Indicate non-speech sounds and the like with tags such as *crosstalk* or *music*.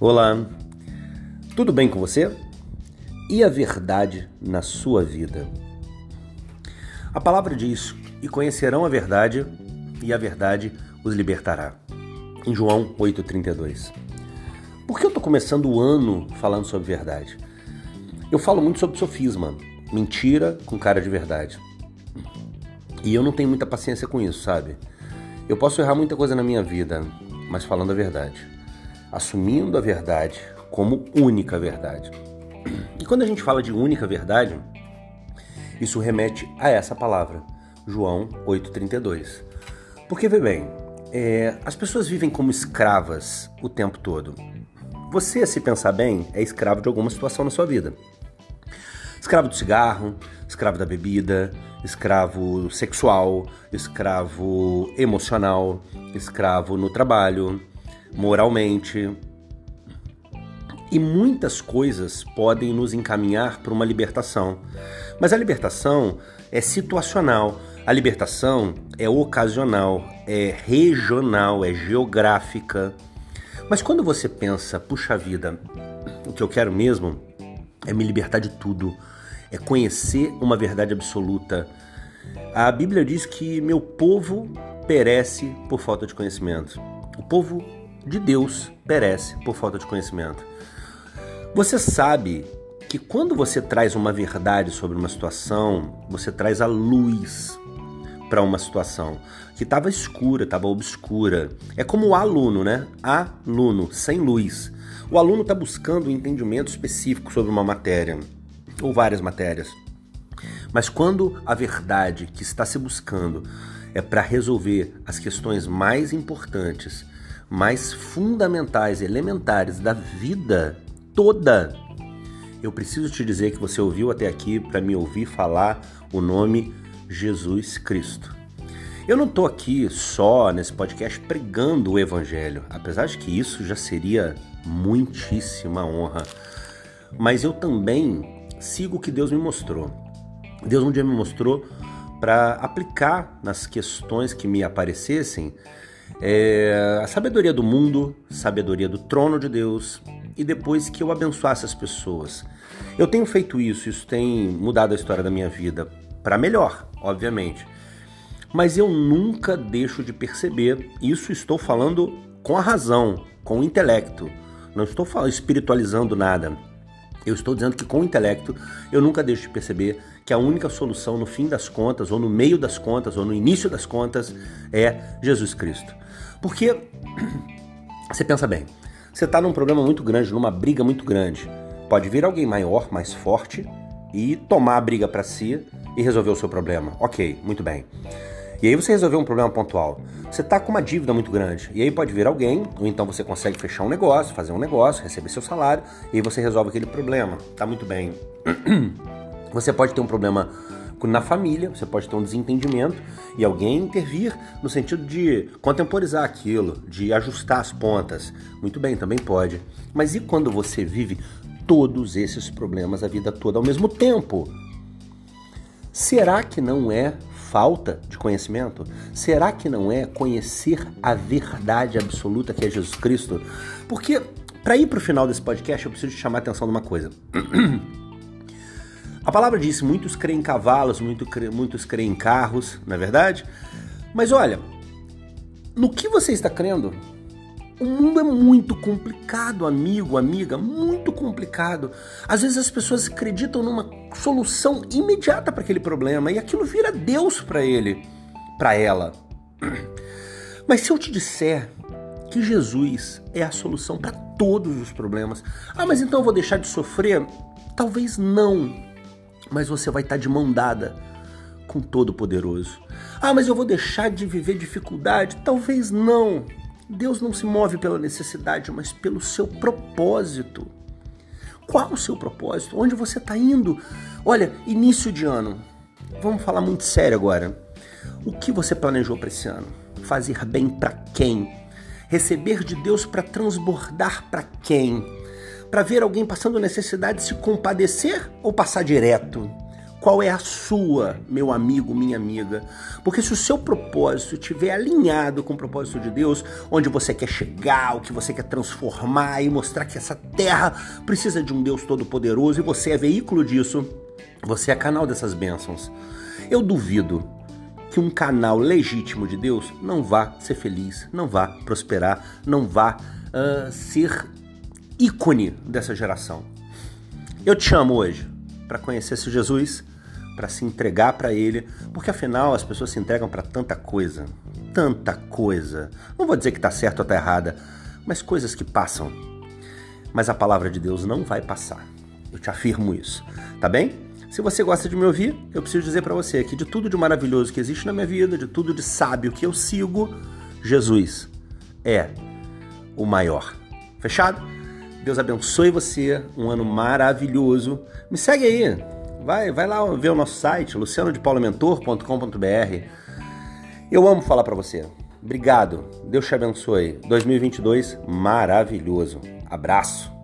Olá, tudo bem com você? E a verdade na sua vida? A palavra diz: E conhecerão a verdade, e a verdade os libertará. Em João 8,32. Por que eu estou começando o ano falando sobre verdade? Eu falo muito sobre sofisma, mentira com cara de verdade. E eu não tenho muita paciência com isso, sabe? Eu posso errar muita coisa na minha vida, mas falando a verdade assumindo a verdade como única verdade. E quando a gente fala de única verdade, isso remete a essa palavra, João 8,32. Porque, vê bem, é, as pessoas vivem como escravas o tempo todo. Você, se pensar bem, é escravo de alguma situação na sua vida. Escravo do cigarro, escravo da bebida, escravo sexual, escravo emocional, escravo no trabalho, moralmente. E muitas coisas podem nos encaminhar para uma libertação. Mas a libertação é situacional. A libertação é ocasional, é regional, é geográfica. Mas quando você pensa, puxa vida, o que eu quero mesmo é me libertar de tudo, é conhecer uma verdade absoluta. A Bíblia diz que meu povo perece por falta de conhecimento. O povo de Deus perece por falta de conhecimento. Você sabe que quando você traz uma verdade sobre uma situação, você traz a luz para uma situação que estava escura, estava obscura. É como o aluno, né? Aluno, sem luz. O aluno está buscando um entendimento específico sobre uma matéria ou várias matérias. Mas quando a verdade que está se buscando é para resolver as questões mais importantes, mais fundamentais, elementares da vida toda. Eu preciso te dizer que você ouviu até aqui para me ouvir falar o nome Jesus Cristo. Eu não estou aqui só nesse podcast pregando o Evangelho, apesar de que isso já seria muitíssima honra. Mas eu também sigo o que Deus me mostrou. Deus um dia me mostrou para aplicar nas questões que me aparecessem é, a sabedoria do mundo, sabedoria do trono de Deus e depois que eu abençoasse as pessoas. Eu tenho feito isso, isso tem mudado a história da minha vida para melhor, obviamente. Mas eu nunca deixo de perceber, isso estou falando com a razão, com o intelecto. Não estou espiritualizando nada. Eu estou dizendo que com o intelecto eu nunca deixo de perceber que a única solução no fim das contas, ou no meio das contas, ou no início das contas, é Jesus Cristo. Porque *clears throat* você pensa bem, você está num problema muito grande, numa briga muito grande. Pode vir alguém maior, mais forte e tomar a briga para si e resolver o seu problema. Ok, muito bem. E aí você resolveu um problema pontual. Você está com uma dívida muito grande. E aí pode vir alguém, ou então você consegue fechar um negócio, fazer um negócio, receber seu salário, e aí você resolve aquele problema. Tá muito bem. *clears throat* Você pode ter um problema na família, você pode ter um desentendimento e alguém intervir no sentido de contemporizar aquilo, de ajustar as pontas. Muito bem, também pode. Mas e quando você vive todos esses problemas a vida toda ao mesmo tempo? Será que não é falta de conhecimento? Será que não é conhecer a verdade absoluta que é Jesus Cristo? Porque para ir para o final desse podcast eu preciso te chamar a atenção de uma coisa. *clears throat* A palavra diz: muitos creem em cavalos, muitos creem em carros, não é verdade? Mas olha, no que você está crendo? O mundo é muito complicado, amigo, amiga, muito complicado. Às vezes as pessoas acreditam numa solução imediata para aquele problema e aquilo vira Deus para ele, para ela. *clears throat* Mas se eu te disser que Jesus é a solução para todos os problemas, ah, mas então eu vou deixar de sofrer? Talvez não, mas você vai estar de mão dada com Todo-Poderoso. Ah, mas eu vou deixar de viver dificuldade? Talvez não. Deus não se move pela necessidade, mas pelo seu propósito. Qual o seu propósito? Onde você está indo? Olha, início de ano. Vamos falar muito sério agora. O que você planejou para esse ano? Fazer bem para quem? Receber de Deus para transbordar para quem? Para ver alguém passando necessidade se compadecer ou passar direto? Qual é a sua, meu amigo, minha amiga? Porque se o seu propósito estiver alinhado com o propósito de Deus, onde você quer chegar, o que você quer transformar e mostrar que essa terra precisa de um Deus todo-poderoso e você é veículo disso, você é canal dessas bênçãos. Eu duvido que um canal legítimo de Deus não vá ser feliz, não vá prosperar, não vá uh, ser ícone dessa geração. Eu te chamo hoje para conhecer esse Jesus, para se entregar para Ele, porque afinal as pessoas se entregam para tanta coisa, tanta coisa. Não vou dizer que está certo ou está errada, mas coisas que passam. Mas a palavra de Deus não vai passar. Eu te afirmo isso, tá bem? Se você gosta de me ouvir, eu preciso dizer para você que de tudo de maravilhoso que existe na minha vida, de tudo de sábio que eu sigo, Jesus é o maior. Fechado? Deus abençoe você, um ano maravilhoso. Me segue aí. Vai, vai lá ver o nosso site, lucianodepaulamentor.com.br. Eu amo falar para você. Obrigado. Deus te abençoe. 2022 maravilhoso. Abraço.